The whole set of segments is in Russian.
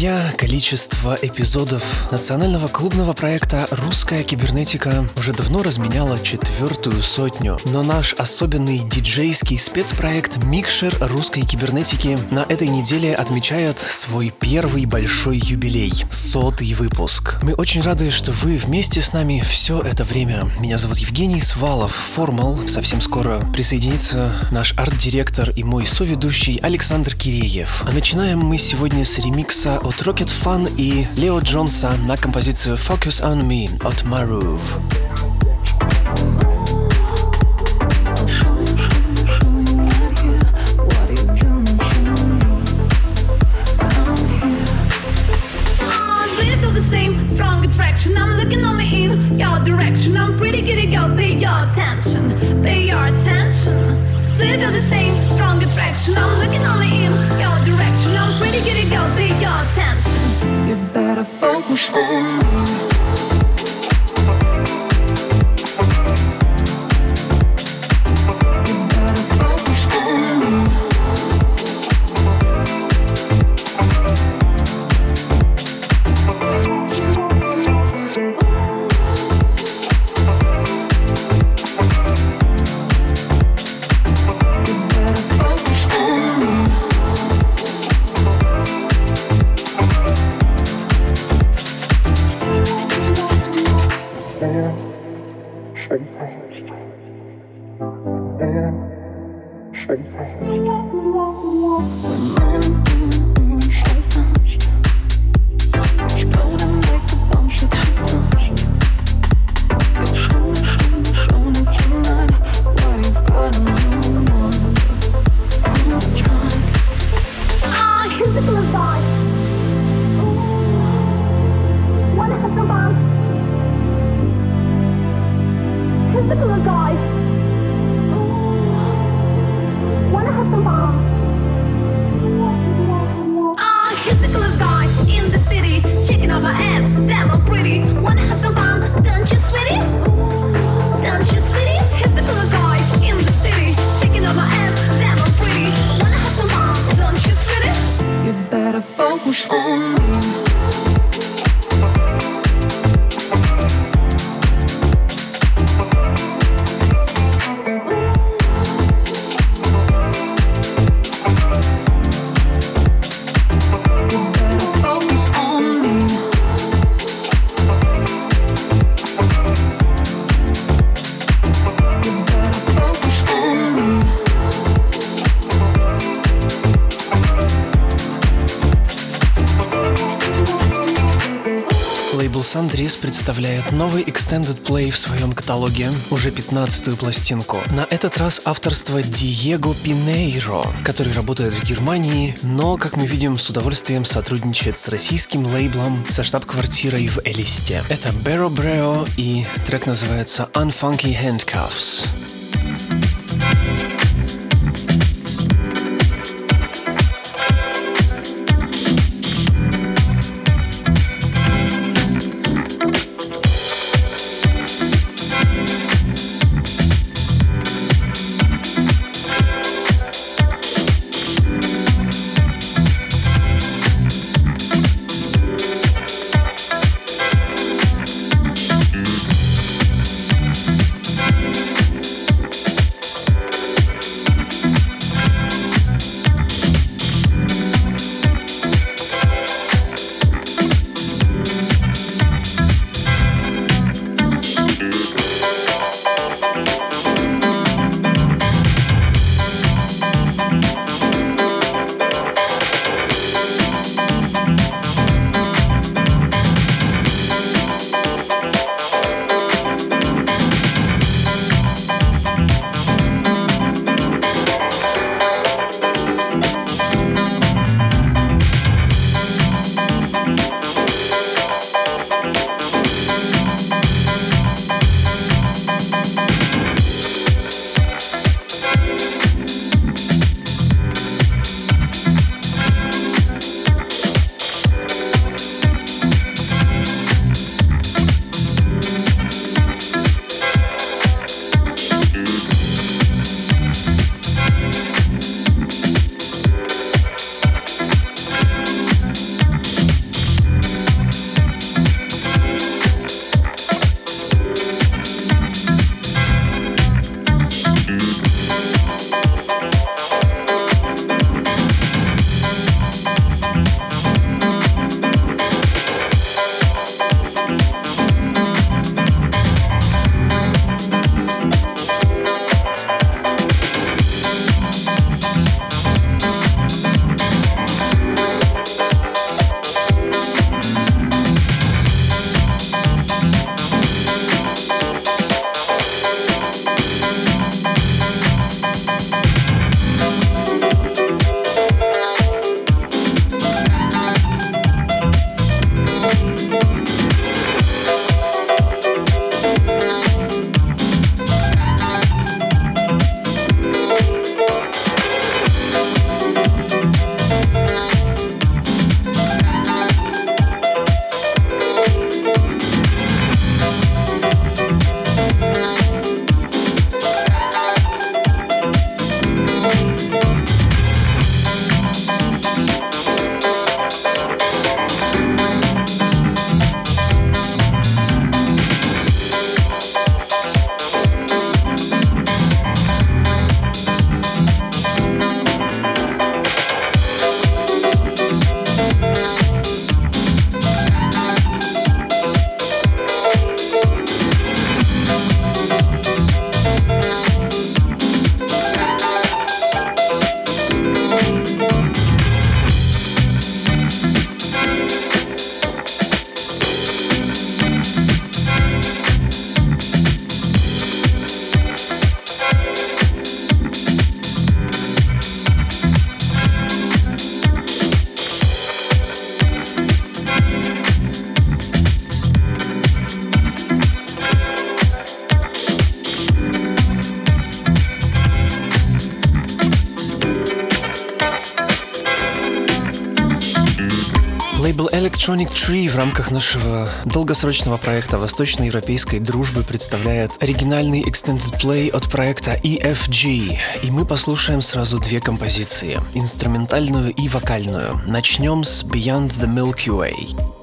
Друзья. Количество эпизодов национального клубного проекта «Русская кибернетика» уже давно разменяло четвертую сотню. Но наш особенный диджейский спецпроект «Микшер русской кибернетики» на этой неделе отмечает свой первый большой юбилей — сотый выпуск. Мы очень рады, что вы вместе с нами все это время. Меня зовут Евгений Свалов, Формал. Совсем скоро присоединится наш арт-директор и мой соведущий Александр Киреев. А начинаем мы сегодня с ремикса от Rocket Fun и Лео Джонса на композицию Focus on Me от Maruv. Direction, I'm pretty giddy, girl. Pay your attention, pay your attention. Do you the same strong attraction? I'm looking only in your direction. I'm pretty good at your attention. You better focus on me. Представляет новый Extended Play в своем каталоге, уже 15-ю пластинку. На этот раз авторство Диего Пинейро, который работает в Германии, но, как мы видим, с удовольствием сотрудничает с российским лейблом со штаб-квартирой в Элисте. Это Barrow Breo и трек называется Unfunky Handcuffs. Electronic Tree в рамках нашего долгосрочного проекта Восточноевропейской дружбы представляет оригинальный Extended Play от проекта EFG. И мы послушаем сразу две композиции – инструментальную и вокальную. Начнем с Beyond the Milky Way.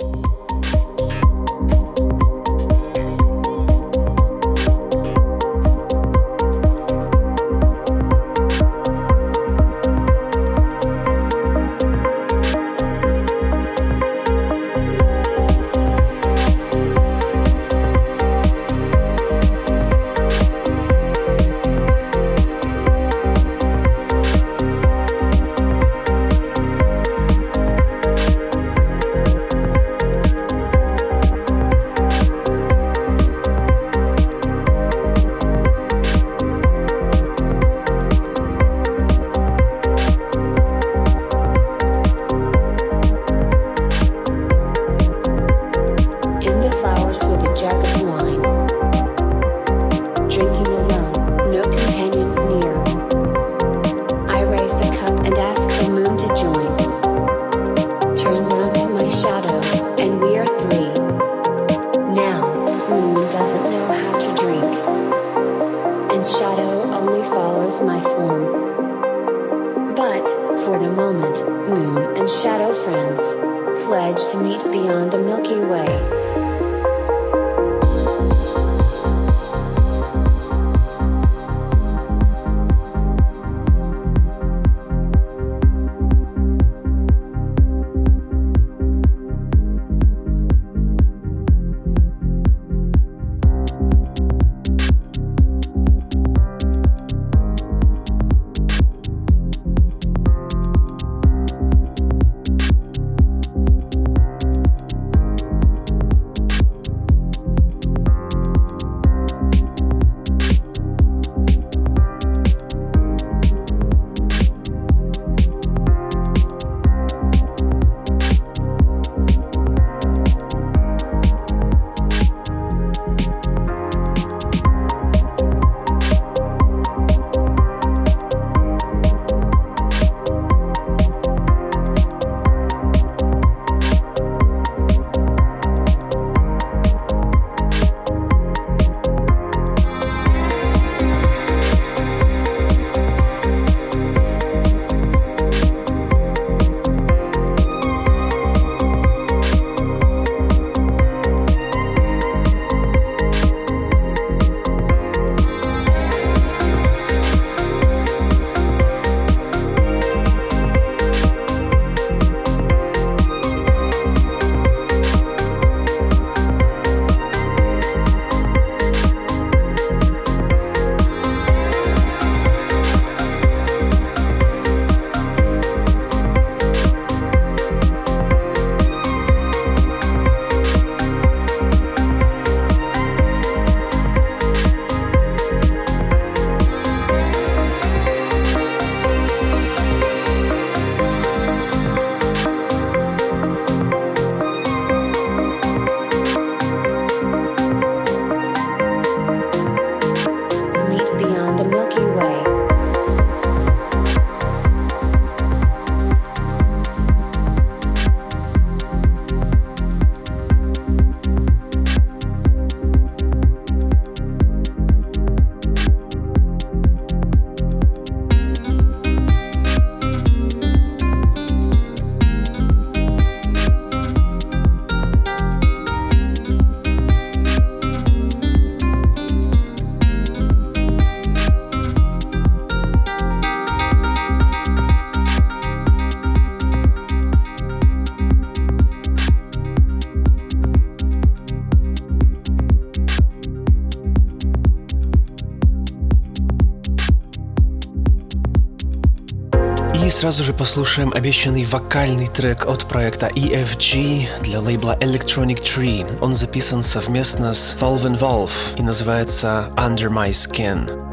Сразу же послушаем обещанный вокальный трек от проекта EFG для лейбла Electronic Tree. Он записан совместно с Valve and Valve и называется Under My Skin.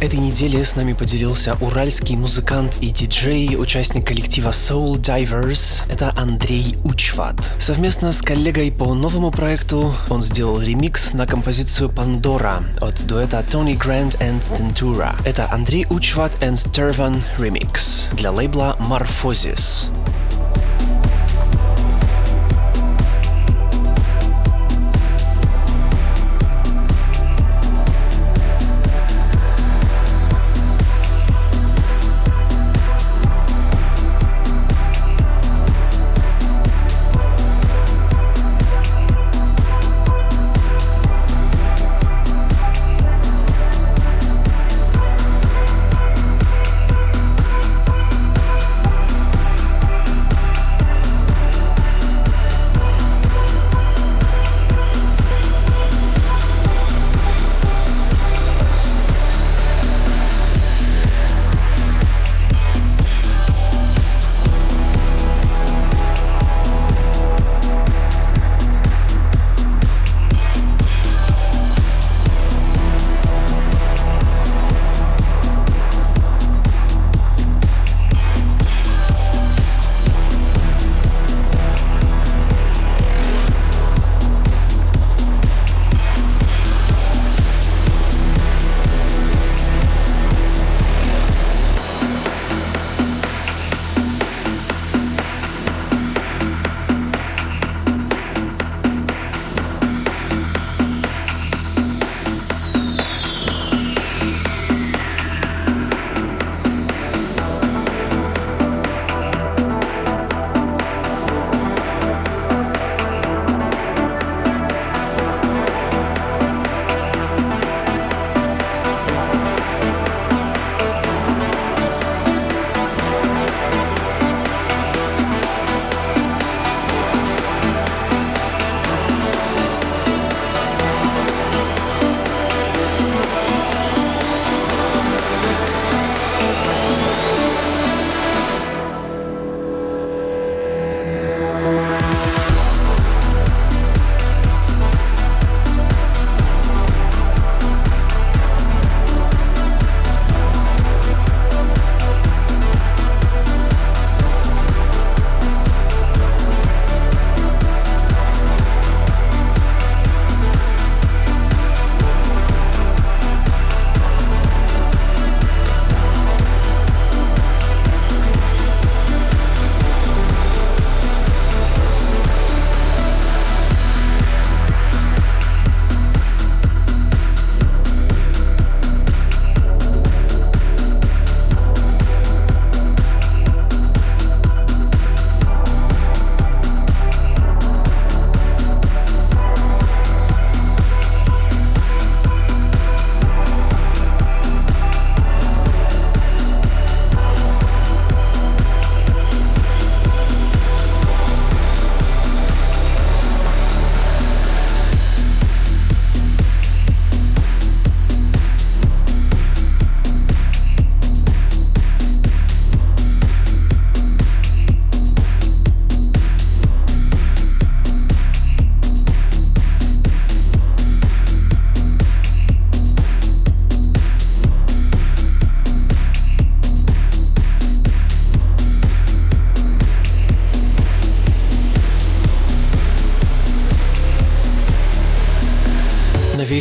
Этой неделе с нами поделился уральский музыкант и диджей, участник коллектива Soul Divers. Это Андрей Учват. Совместно с коллегой по новому проекту он сделал ремикс на композицию Pandora от дуэта Tony Grant and Tentura. Это Андрей Учват and Tervan Remix для лейбла Morphosis.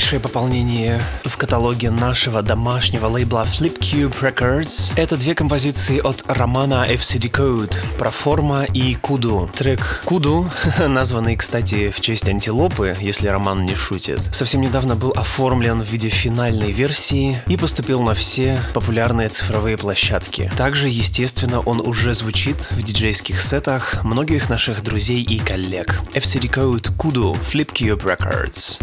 Новейшее пополнение в каталоге нашего домашнего лейбла Flipcube Records. Это две композиции от романа FCD Code про форма и Куду. Трек Куду, названный, кстати, в честь антилопы, если роман не шутит, совсем недавно был оформлен в виде финальной версии и поступил на все популярные цифровые площадки. Также, естественно, он уже звучит в диджейских сетах многих наших друзей и коллег. FCD Code Kudu Flipcube Records.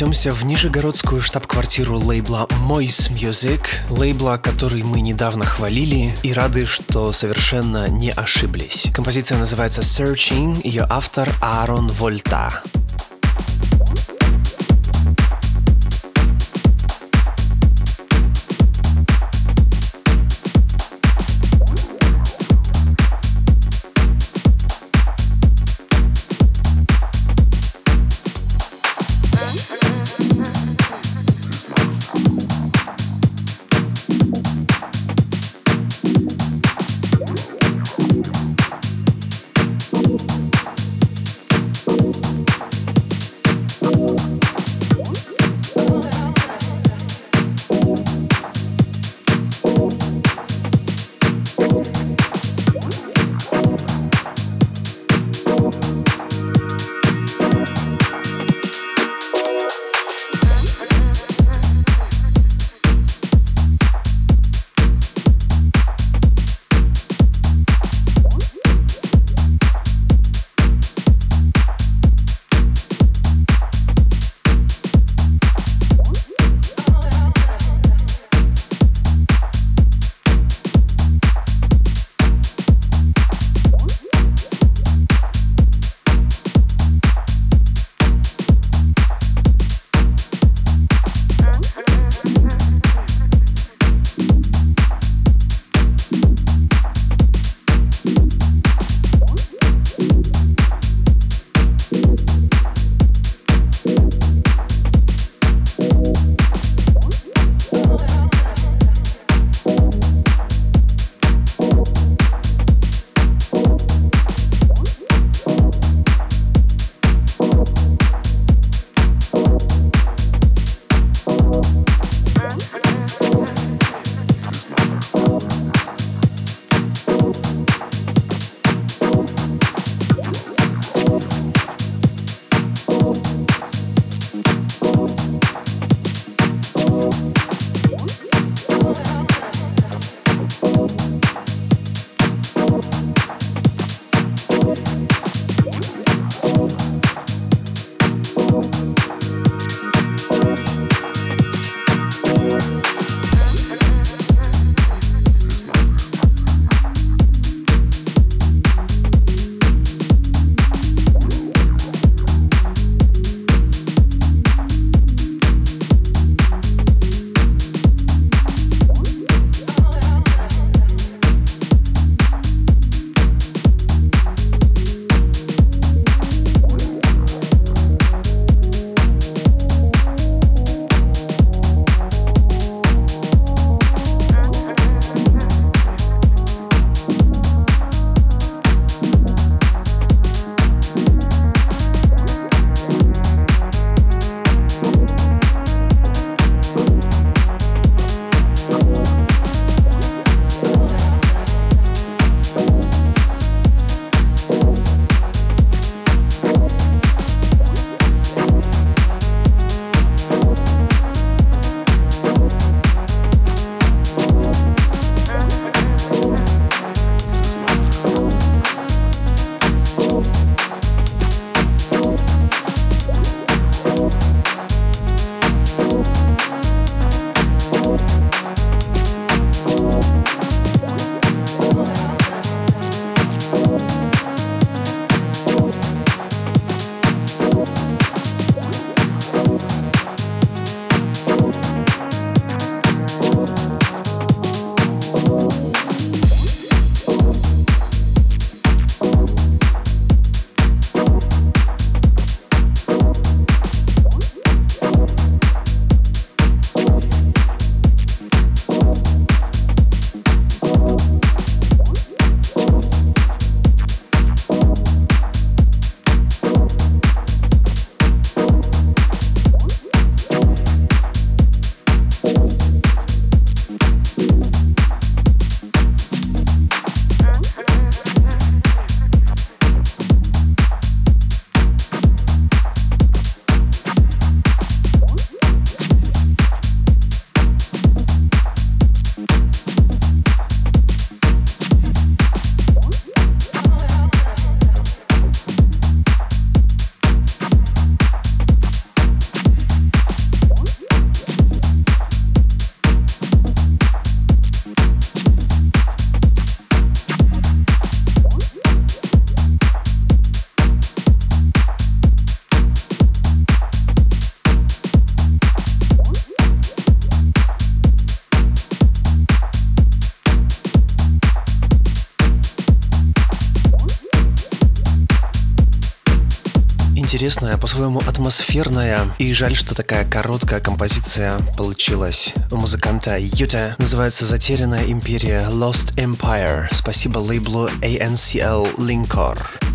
Перенесемся в нижегородскую штаб-квартиру лейбла Mois Music, лейбла, который мы недавно хвалили и рады, что совершенно не ошиблись. Композиция называется Searching, ее автор Аарон Вольта. Интересная, по-своему атмосферная. И жаль, что такая короткая композиция получилась у музыканта Юта. Называется «Затерянная империя Lost Empire». Спасибо лейблу ANCL Linkor.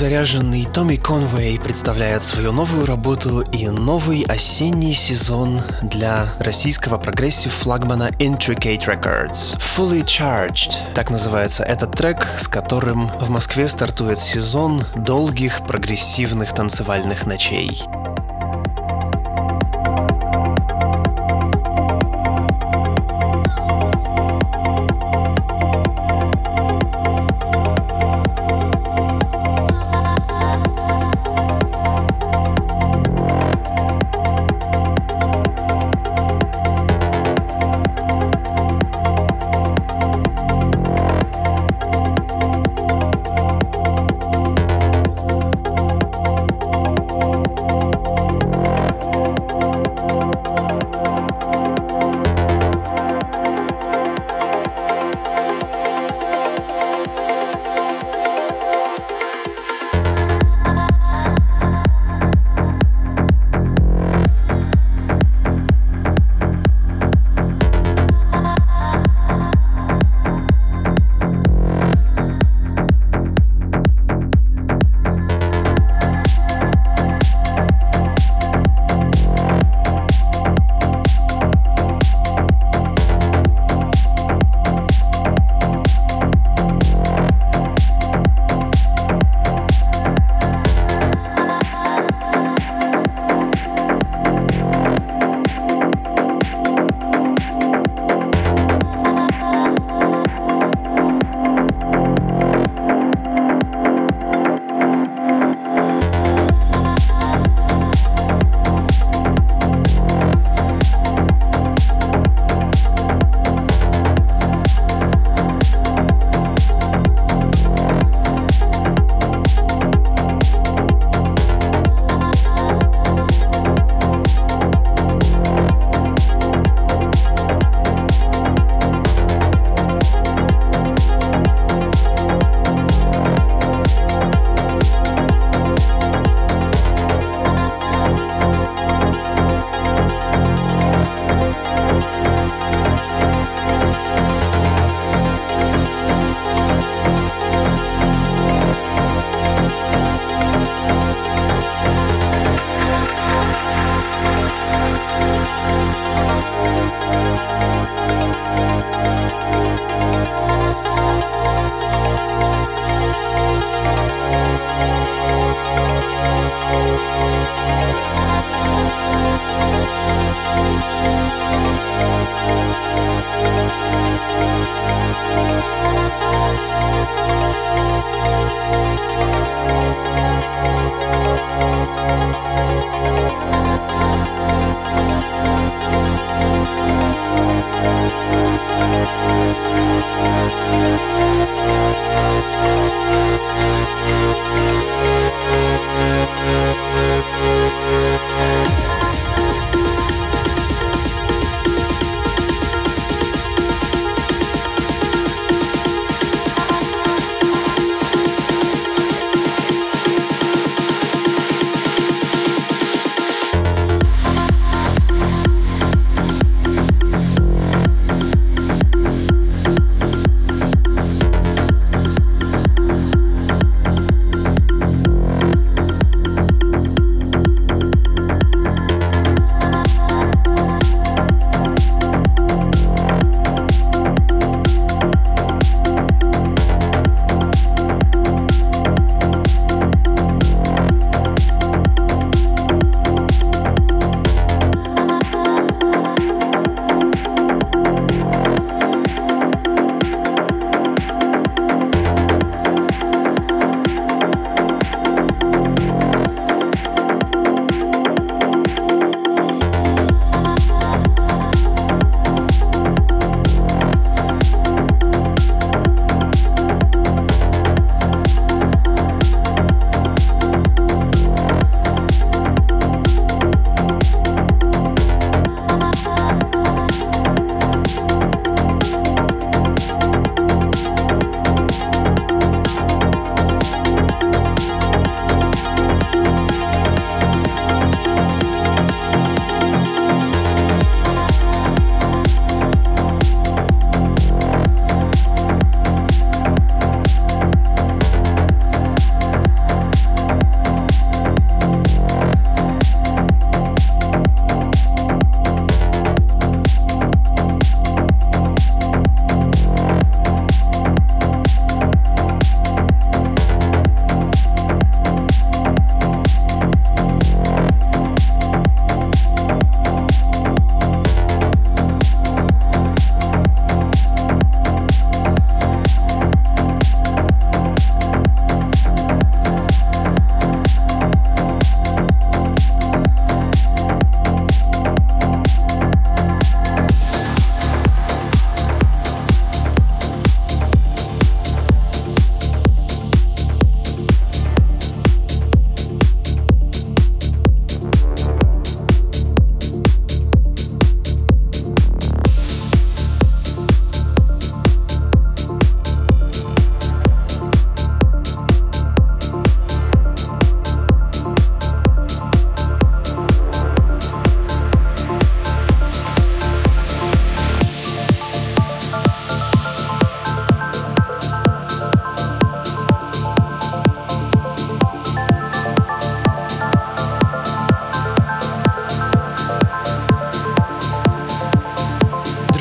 Заряженный Томми Конвей представляет свою новую работу и новый осенний сезон для российского прогрессив флагмана Intricate Records. Fully Charged, так называется этот трек, с которым в Москве стартует сезон долгих прогрессивных танцевальных ночей.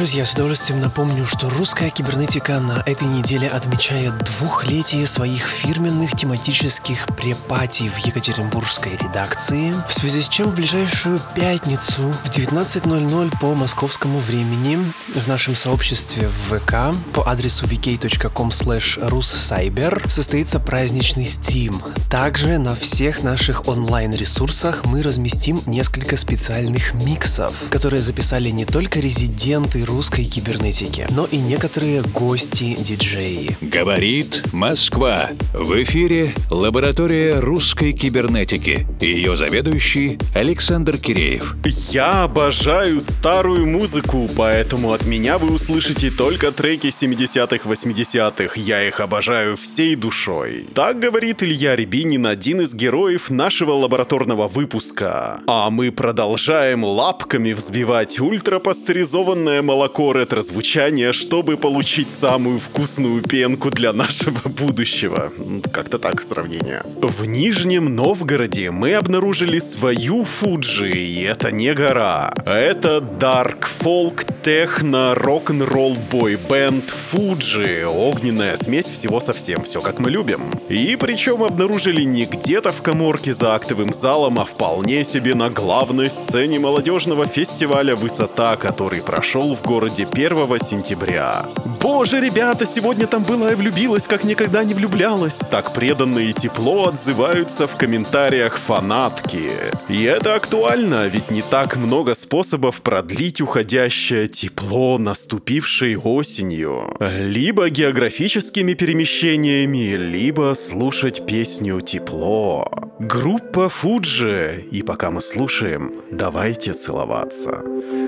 Друзья, с удовольствием напомню, что русская кибернетика на этой неделе отмечает двухлетие своих фирменных тематических препатий в Екатеринбургской редакции, в связи с чем в ближайшую пятницу в 19.00 по московскому времени в нашем сообществе в ВК по адресу vk.com russcyber состоится праздничный стрим. Также на всех наших онлайн-ресурсах мы разместим несколько специальных миксов, которые записали не только резиденты русской кибернетики, но и некоторые гости-диджеи. Говорит Москва. В эфире лаборатория русской кибернетики. Ее заведующий Александр Киреев. Я обожаю старую музыку, поэтому от меня вы услышите только треки 70-х, 80-х. Я их обожаю всей душой. Так говорит Илья Рябинин, один из героев нашего лабораторного выпуска. А мы продолжаем лапками взбивать ультрапастеризованное молоко ретро-звучания, чтобы получить самую вкусную пенку для нашего будущего. Как-то так сравнение. В Нижнем Новгороде мы обнаружили свою Фуджи, и это не гора. Это Dark Folk Techno Rock'n'Roll Boy Band Фуджи. Огненная смесь всего совсем, все как мы любим. И причем обнаружили не где-то в коморке за актовым залом, а вполне себе на главной сцене молодежного фестиваля «Высота», который прошел в городе 1 сентября. Боже, ребята, сегодня там была и влюбилась, как никогда не влюблялась. Так преданно и тепло отзываются в комментариях фанатки. И это актуально, ведь не так много способов продлить уходящее тепло, наступившей осенью. Либо географическими перемещениями, либо слушать песню «Тепло». Группа Фуджи. И пока мы слушаем, давайте целоваться.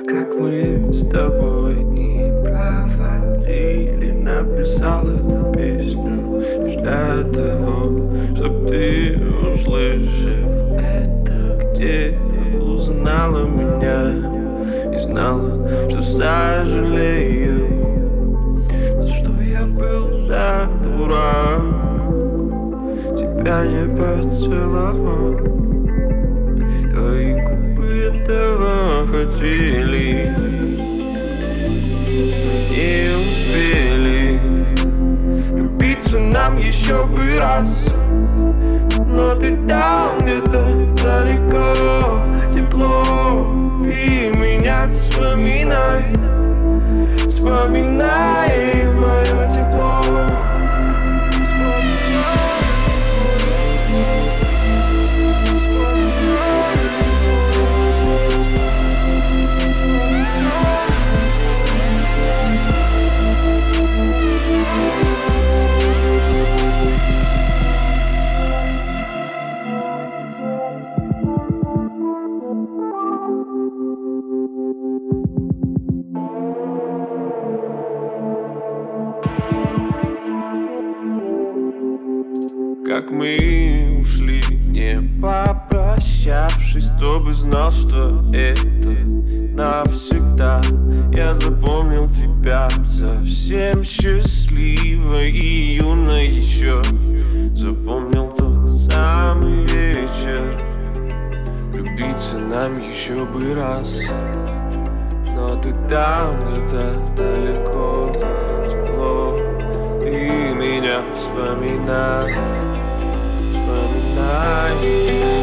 Как мы с тобой не проводили Написал эту песню лишь для того Чтоб ты, услышав это где-то Узнала меня и знала, что сожалею за дурак. Тебя не поцеловал Твои губы этого хотели Не успели. Любиться нам еще бы раз. Но ты там где-то далеко. Тепло Ты меня вспоминай. Вспоминай знал, что это навсегда. Я запомнил тебя совсем счастливой И юной еще. Запомнил тот самый вечер. Любиться нам еще бы раз. Но ты там где-то далеко. Тепло. Ты меня вспоминай. Вспоминай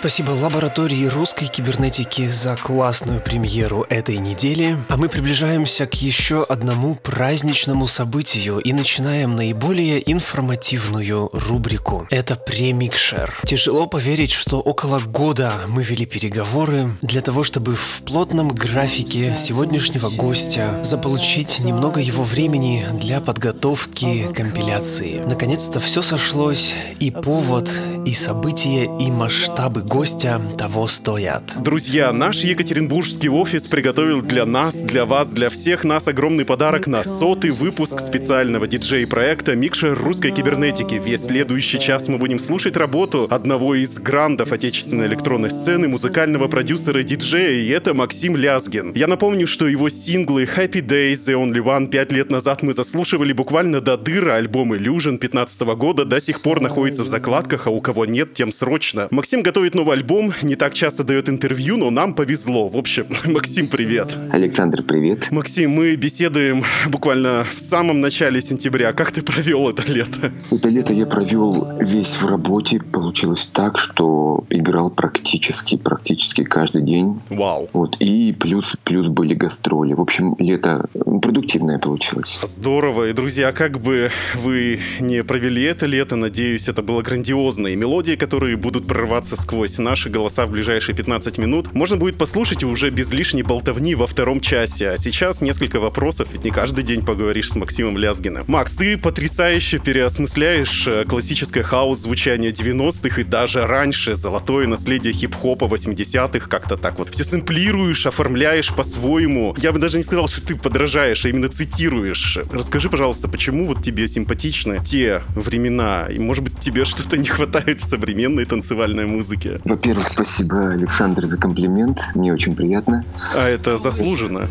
Спасибо лаборатории русской кибернетики за классную премьеру этой недели. А мы приближаемся к еще одному праздничному событию и начинаем наиболее информативную рубрику. Это премикшер. Тяжело поверить, что около года мы вели переговоры для того, чтобы в плотном графике сегодняшнего гостя заполучить немного его времени для подготовки компиляции. Наконец-то все сошлось, и повод, и события, и масштабы гостя того стоят. Друзья, наш екатеринбургский офис приготовил для нас, для вас, для всех нас огромный подарок на сотый выпуск специального диджей-проекта «Микшер русской кибернетики». Весь следующий час мы будем слушать работу одного из грандов отечественной электронной сцены, музыкального продюсера и диджея, и это Максим Лязгин. Я напомню, что его синглы Happy Days, The Only One пять лет назад мы заслушивали буквально до дыра. Альбом Illusion 15 года до сих пор находится в закладках, а у кого нет, тем срочно. Максим готовит новый альбом, не так часто дает интервью, но нам повезло. В общем, Максим, привет. Александр, привет. Максим, мы беседуем буквально в самом начале сентября. Как ты провел это лето? Это лето я провел весь в работе. Получилось так, что играл практически, практически каждый день. Вау. Вот. И плюс, плюс были гастроли. В общем, лето продуктивное получилось. Здорово. И, друзья, как бы вы не провели это лето, надеюсь, это было грандиозно. И мелодии, которые будут прорываться сквозь наши голоса в ближайшие 15 минут, можно будет послушать уже без лишней болтовни во втором часе. А сейчас несколько вопросов, ведь не каждый день поговоришь с Максимом Лязгиным. Макс, ты потрясающе переосмысляешь э, классическое хаос звучание 90-х и даже раньше золотое наследие хип-хопа 80-х, как-то так вот все сэмплируешь, оформляешь по-своему. Я бы даже не сказал, что ты подражаешь, а именно цитируешь. Расскажи, пожалуйста, почему вот тебе симпатичны те времена? И, может быть, тебе что-то не хватает в современной танцевальной музыке? Во-первых, спасибо, Александр, за комплимент. Мне очень приятно. А это заслуженно.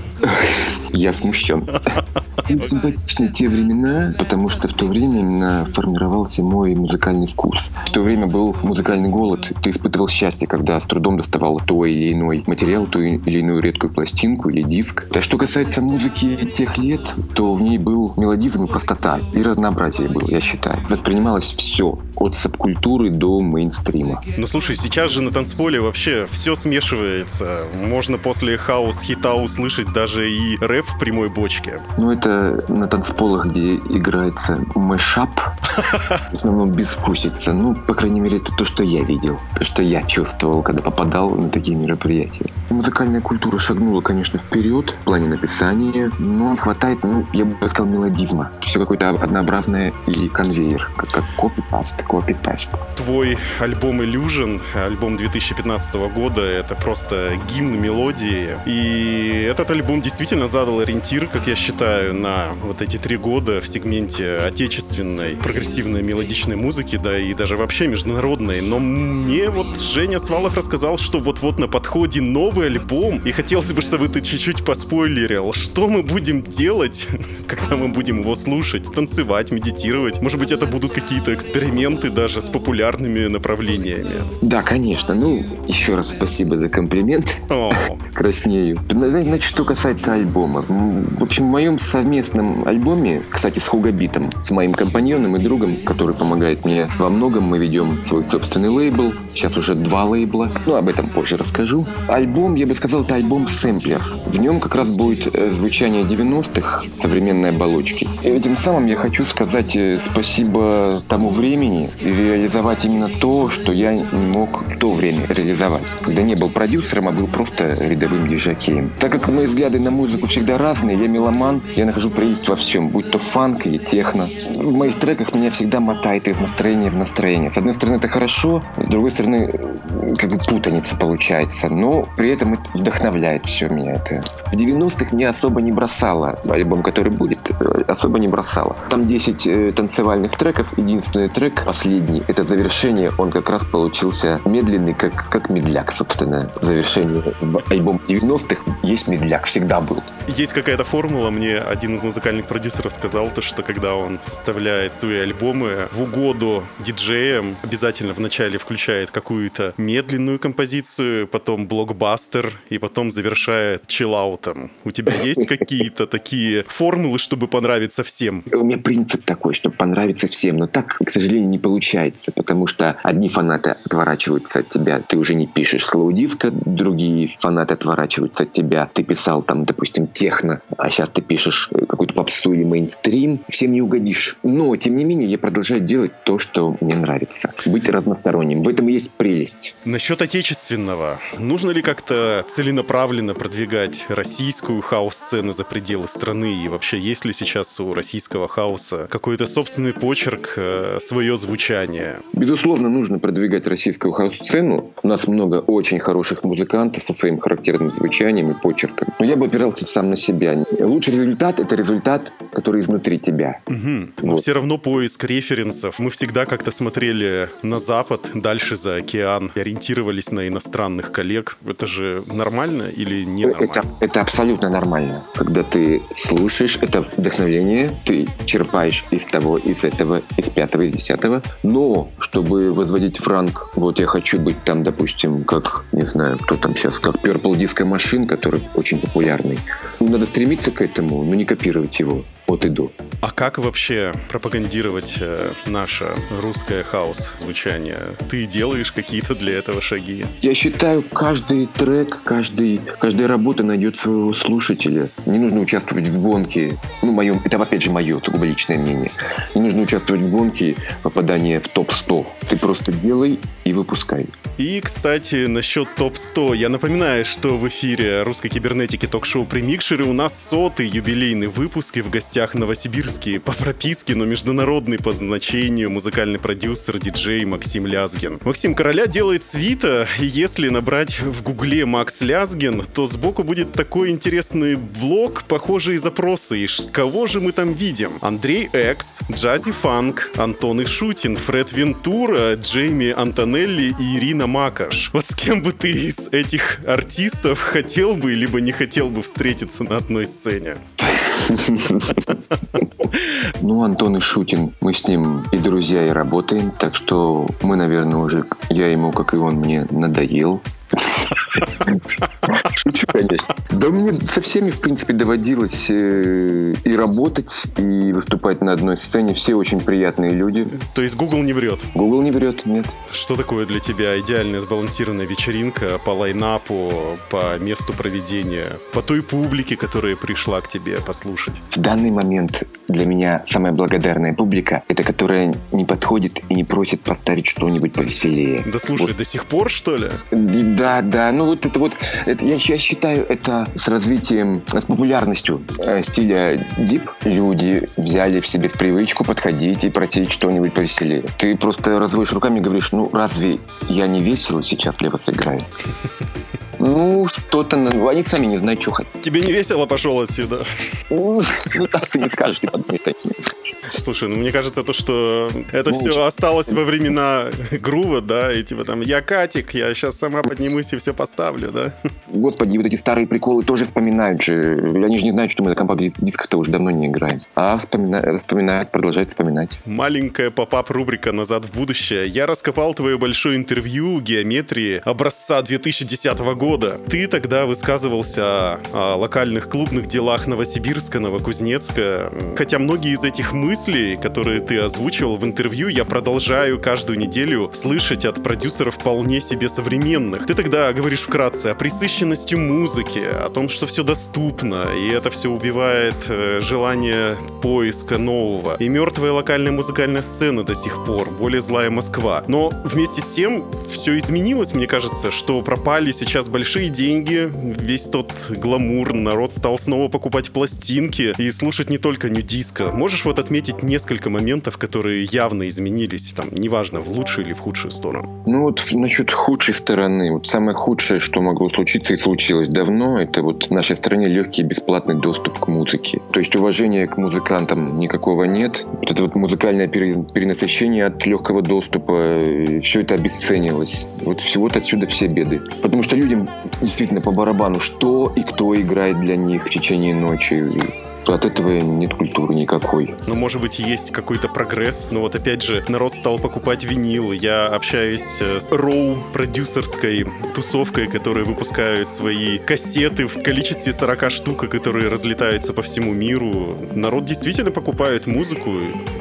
Я смущен. Мне симпатичны те времена, потому что в то время именно формировался мой музыкальный вкус. В то время был музыкальный голод. Ты испытывал счастье, когда с трудом доставал то или иной материал, ту или иную редкую пластинку или диск. А что касается музыки тех лет, то в ней был мелодизм и простота, и разнообразие было, я считаю. Воспринималось все, от субкультуры до мейнстрима. Ну слушай, сейчас же на танцполе вообще все смешивается. Можно после хаос-хита услышать даже и рэп в прямой бочке. Ну это на танцполах, где играется мэшап, в основном безвкусица. Ну, по крайней мере, это то, что я видел, то, что я чувствовал, когда попадал на такие мероприятия. Музыкальная культура шагнула, конечно, вперед в плане написания, но не хватает, ну, я бы сказал, мелодизма. Все какое-то однообразное и конвейер, как, как копипаст, копипаст. Твой альбом Illusion, альбом 2015 года, это просто гимн мелодии. И этот альбом действительно задал ориентир, как я считаю, на вот эти три года в сегменте отечественной прогрессивной мелодичной музыки, да и даже вообще международной. Но мне вот Женя Свалов рассказал, что вот-вот на подходе новый альбом, и хотелось бы, чтобы ты чуть-чуть поспойлерил, что мы будем делать, когда мы будем его слушать, танцевать, медитировать. Может быть, это будут какие-то эксперименты даже с популярными направлениями. Да, конечно. Ну, еще раз спасибо за комплимент. О, Краснею. Значит, что касается альбома. М, В общем, в моем совместном альбоме, кстати, с Хугабитом, с моим компаньоном и другом, который помогает мне во многом, мы ведем свой собственный лейбл. Сейчас уже два лейбла. Ну, об этом позже расскажу. Альбом, я бы сказал, это альбом-сэмплер. В нем как раз будет э, звучание 90-х современной оболочки. И этим самым я хочу сказать э, спасибо тому времени реализовать именно то, что я не мог в то время реализовать. Когда не был продюсером, а был просто рядовым дижакеем. Так как мои взгляды на музыку всегда разные, я меломан, я нахожу прелесть во всем, будь то фанк или техно. В моих треках меня всегда мотает из настроения в настроение. С одной стороны, это хорошо, с другой стороны, как бы путаница получается. Но при этом это вдохновляет все меня. Это. В 90-х меня особо не бросало. Альбом, который будет, э, особо не бросало. Там 10 э, танцевальных треков. Единственный трек, последний, это завершение. Он как раз получился медленный, как, как медляк, собственно. Завершение в альбом 90-х есть медляк, всегда был. Есть какая-то формула, мне один из музыкальных продюсеров сказал, то, что когда он составляет свои альбомы в угоду диджеям, обязательно вначале включает какую-то медленную композицию, потом блокбастер, и потом завершает чиллаутом. У тебя есть какие-то такие формулы, чтобы понравиться всем? У меня принцип такой, чтобы понравиться всем, но так, к сожалению, не получается, потому что одни фанаты отворачиваются от тебя, ты уже не пишешь слоу диска, другие фанаты отворачиваются от тебя, ты писал там, допустим, техно, а сейчас ты пишешь э, какую-то попсу или мейнстрим, всем не угодишь. Но, тем не менее, я продолжаю делать то, что мне нравится. Быть разносторонним. В этом и есть прелесть. На Насчет отечественного. Нужно ли как-то целенаправленно продвигать российскую хаос-сцену за пределы страны? И вообще, есть ли сейчас у российского хаоса какой-то собственный почерк, э, свое звучание? Безусловно, нужно продвигать российскую хаос-сцену. У нас много очень хороших музыкантов со своим характерным звучанием и почерком. Но я бы опирался сам на себя. Лучший результат — это результат, который изнутри тебя. Угу. Но Вот. все равно поиск референсов. Мы всегда как-то смотрели на Запад, дальше за океан, и ориентировались на иностранных коллег. Это же нормально или не Это, нормально? это абсолютно нормально. Когда ты слушаешь это вдохновление, ты черпаешь из того, из этого, из пятого, из десятого. Но, чтобы возводить в ранг, вот я хочу быть там, допустим, как, не знаю, кто там сейчас, как Purple Disco Machine, который очень популярный. Надо стремиться к этому, но не копировать его от и до. А как вообще пропагандировать э, наше русское хаос звучание? Ты делаешь какие-то для этого шаги? Я считаю, каждый трек, каждый, каждая работа найдет своего слушателя. Не нужно участвовать в гонке. Ну, моем, это опять же мое сугубо личное мнение. Не нужно участвовать в гонке попадания в топ-100. Ты просто делай и выпускай. И, кстати, насчет топ-100. Я напоминаю, что в эфире русской кибернетики ток-шоу «Примикшеры» у нас сотый юбилейный выпуск, и в гостях новосибирский по прописке, но международный по значению музыкальный продюсер, диджей Максим Лязгин. Максим Короля делает свита, и если набрать в гугле Макс Лязгин, то сбоку будет такой интересный блок, похожие запросы. И кого же мы там видим? Андрей Экс, Джази Фанк, Антон Ишутин, Фред Вентура, Джейми Антонелли и Ирина Макаш. Вот с кем бы ты из этих артистов хотел бы, либо не хотел бы встретиться на одной сцене? Ну, Антон и Шутин, мы с ним и друзья, и работаем, так что мы, наверное, уже, я ему, как и он, мне надоел. Шучу, конечно. Да мне со всеми, в принципе, доводилось э, и работать, и выступать на одной сцене. Все очень приятные люди. То есть Google не врет. Google не врет, нет. Что такое для тебя идеальная сбалансированная вечеринка по лайнапу, по месту проведения, по той публике, которая пришла к тебе послушать? В данный момент для меня самая благодарная публика — это которая не подходит и не просит поставить что-нибудь повеселее. Да слушай, Вот до сих пор, что ли? Да, да, ну вот это вот, это, я, я считаю, это с развитием, с популярностью э, стиля дип люди взяли в себе в привычку подходить и просить что-нибудь повеселее. Ты просто разводишь руками и говоришь, ну разве я не весело сейчас для вас играю? Ну, что-то, ну, они сами не знают, что хотят. Тебе не весело пошел отсюда? Ну, ну, так ты не скажешь, ты подумай таким. Слушай, ну мне кажется, то, что это Ну, все осталось во времена грува, да, и типа там, я Катик, я сейчас сама поднимусь и все поставлю, да? Господи, вот эти старые приколы тоже вспоминают же. Они же не знают, что мы на компакт-дисках-то уже давно не играем. А вспоминают, вспоминают, продолжают вспоминать. Маленькая поп-ап-рубрика «Назад в будущее». Я раскопал твое большое интервью геометрии образца 2010 года. Ты тогда высказывался о, о локальных клубных делах Новосибирска, Новокузнецка. Хотя многие из этих мыслей, которые ты озвучивал в интервью, я продолжаю каждую неделю слышать от продюсеров вполне себе современных. Ты тогда говоришь вкратце о присыщенности музыки, о том, что все доступно, и это все убивает э, желание поиска нового. И мертвая локальная музыкальная сцена до сих пор, более злая Москва. Но вместе с тем все изменилось, мне кажется, что пропали сейчас большие деньги, весь тот гламур, народ стал снова покупать пластинки и слушать не только нью-диско. Можешь вот отметить несколько моментов, которые явно изменились, там, неважно, в лучшую или в худшую сторону? Ну вот насчет худшей стороны. Вот самое худшее, что могло случиться и случилось давно, это вот в нашей стране легкий бесплатный доступ к музыке. То есть уважения к музыкантам никакого нет. Вот это вот музыкальное пере- перенасыщение от легкого доступа, все это обесценилось. Вот всего-то отсюда все беды. Потому что людям действительно по барабану, что и кто играет для них в течение ночи. От этого нет культуры никакой. Ну, может быть, есть какой-то прогресс, но вот опять же, народ стал покупать винил. Я общаюсь э, с Роу продюсерской тусовкой, которые выпускают свои кассеты в количестве 40 штук, которые разлетаются по всему миру. Народ действительно покупает музыку.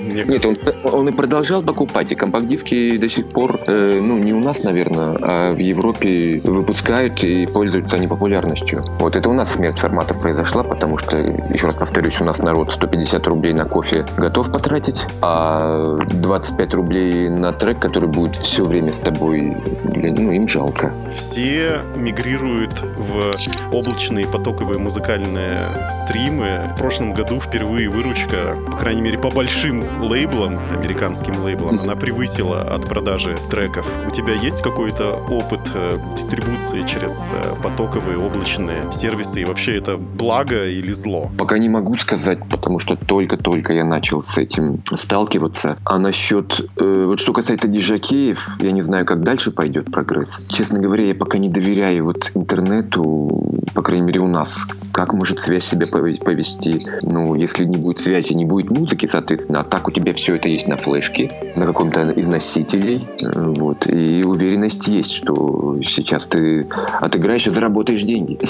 Мне Нет, он, он и продолжал покупать, и компакт-диски до сих пор, э, ну, не у нас, наверное, а в Европе выпускают и пользуются они популярностью. Вот это у нас смерть форматов произошла, потому что, еще раз повторю, повторюсь, у нас народ 150 рублей на кофе готов потратить, а 25 рублей на трек, который будет все время с тобой, ну, им жалко. Все мигрируют в облачные потоковые музыкальные стримы. В прошлом году впервые выручка, по крайней мере, по большим лейблам, американским лейблам, она превысила от продажи треков. У тебя есть какой-то опыт э, дистрибуции через э, потоковые облачные сервисы? И вообще это благо или зло? Пока не могу сказать, потому что только-только я начал с этим сталкиваться. А насчет... Э, вот что касается диджакеев, я не знаю, как дальше пойдет прогресс. Честно говоря, я пока не доверяю вот интернету, по крайней мере у нас. Как может связь себя повести? Ну, если не будет связи, не будет музыки, соответственно, а так у тебя все это есть на флешке, на каком-то из носителей. Э, вот. И уверенность есть, что сейчас ты отыграешь и заработаешь деньги.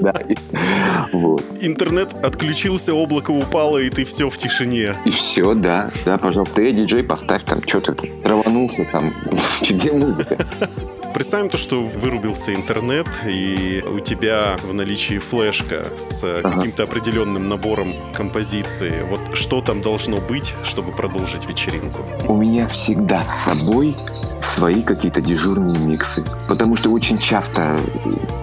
Интернет отключился, облако упало, и ты все в тишине. И все, да. Да, пожалуйста, эй, диджей, поставь там, что ты траванулся там. Где музыка? Представим то, что вырубился интернет, и у тебя в наличии флешка с ага. каким-то определенным набором композиции. Вот что там должно быть, чтобы продолжить вечеринку? У меня всегда с собой свои какие-то дежурные миксы. Потому что очень часто,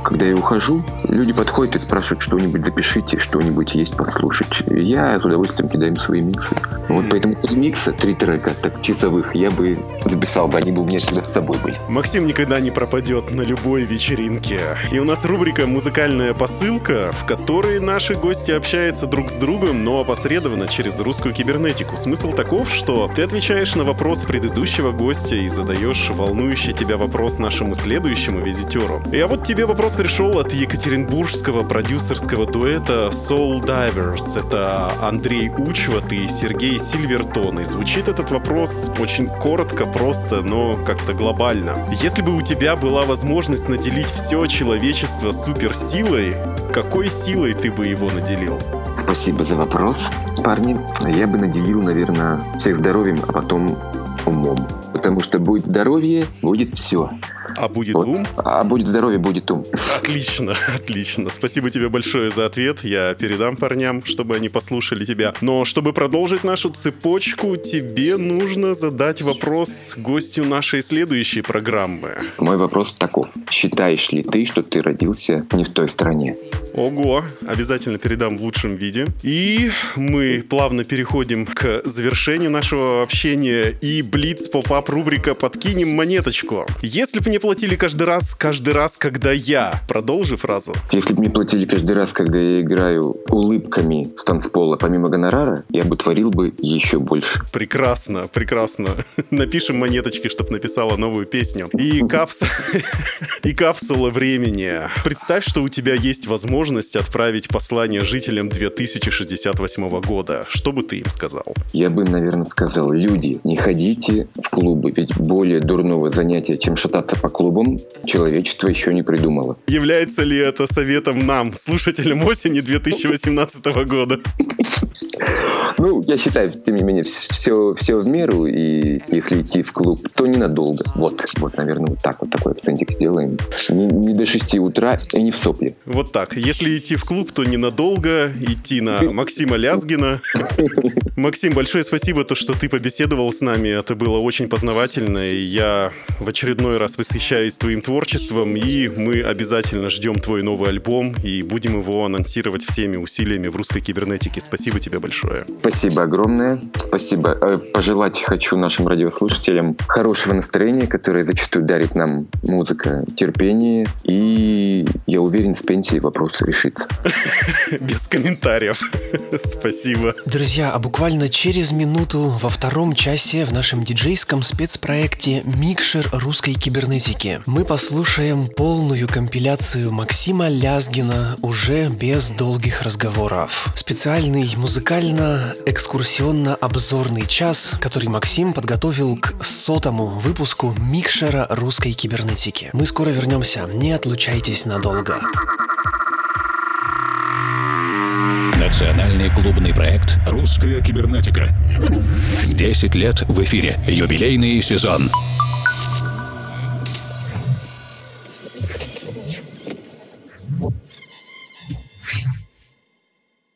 когда я ухожу, люди подходят и спрашивают что-нибудь, запишите, что-нибудь есть послушать. Я с удовольствием кидаю им свои миксы. Вот поэтому три микса, три трека, так часовых, я бы записал бы, они бы у меня всегда с собой были. Максим никогда не пропадет на любой вечеринке. И у нас рубрика «Музыкальная посылка», в которой наши гости общаются друг с другом, но опосредованно через русскую кибернетику. Смысл таков, что ты отвечаешь на вопрос предыдущего гостя и задаешь волнующий тебя вопрос нашему следующему визитеру. И а вот тебе вопрос пришел от екатеринбургского продюсерского дуэта Soul Divers. Это Андрей Учват и Сергей Сильвертон. И звучит этот вопрос очень коротко, просто, но как-то глобально. Если бы у тебя была возможность наделить все человечество суперсилой, какой силой ты бы его наделил? Спасибо за вопрос, парни. Я бы наделил, наверное, всех здоровьем, а потом умом. Потому что будет здоровье, будет все. А будет вот. ум? А будет здоровье, будет ум. Отлично, отлично. Спасибо тебе большое за ответ. Я передам парням, чтобы они послушали тебя. Но чтобы продолжить нашу цепочку, тебе нужно задать вопрос гостю нашей следующей программы. Мой вопрос таков. Считаешь ли ты, что ты родился не в той стране? Ого, обязательно передам в лучшем виде. И мы плавно переходим к завершению нашего общения. И Блиц поп-ап рубрика «Подкинем монеточку». Если бы не платили каждый раз, каждый раз, когда я... Продолжи фразу. Если бы мне платили каждый раз, когда я играю улыбками с танцпола, помимо гонорара, я бы творил бы еще больше. Прекрасно, прекрасно. Напишем монеточки, чтобы написала новую песню. И капсула... И капсула времени. Представь, что у тебя есть возможность отправить послание жителям 2068 года. Что бы ты им сказал? Я бы, наверное, сказал, люди, не ходите в клубы, ведь более дурного занятия, чем шататься по клубам, человечество еще не придумало. Является ли это советом нам, слушателям осени 2018 года? Ну, я считаю, тем не менее, все, все в меру, и если идти в клуб, то ненадолго. Вот, вот, наверное, вот так вот такой акцентик сделаем. Не, не до 6 утра и не в сопли. Вот так. Если идти в клуб, то ненадолго. Идти на Максима Лязгина. Максим, большое спасибо, то, что ты побеседовал с нами. Это было очень познавательно, и я в очередной раз восхищаюсь твоим творчеством, и мы обязательно ждем твой новый альбом, и будем его анонсировать всеми усилиями в русской кибернетике. Спасибо тебе большое. Спасибо огромное. Спасибо. Э, пожелать хочу нашим радиослушателям хорошего настроения, которое зачастую дарит нам музыка, терпение. И я уверен, с пенсией вопрос решится. Без комментариев. Спасибо. Друзья, а буквально через минуту во втором часе в нашем диджейском спецпроекте «Микшер русской кибернетики» мы послушаем полную компиляцию Максима Лязгина уже без долгих разговоров. Специальный музыкально экскурсионно-обзорный час, который Максим подготовил к сотому выпуску микшера русской кибернетики. Мы скоро вернемся, не отлучайтесь надолго. Национальный клубный проект «Русская кибернетика». 10 лет в эфире. Юбилейный сезон.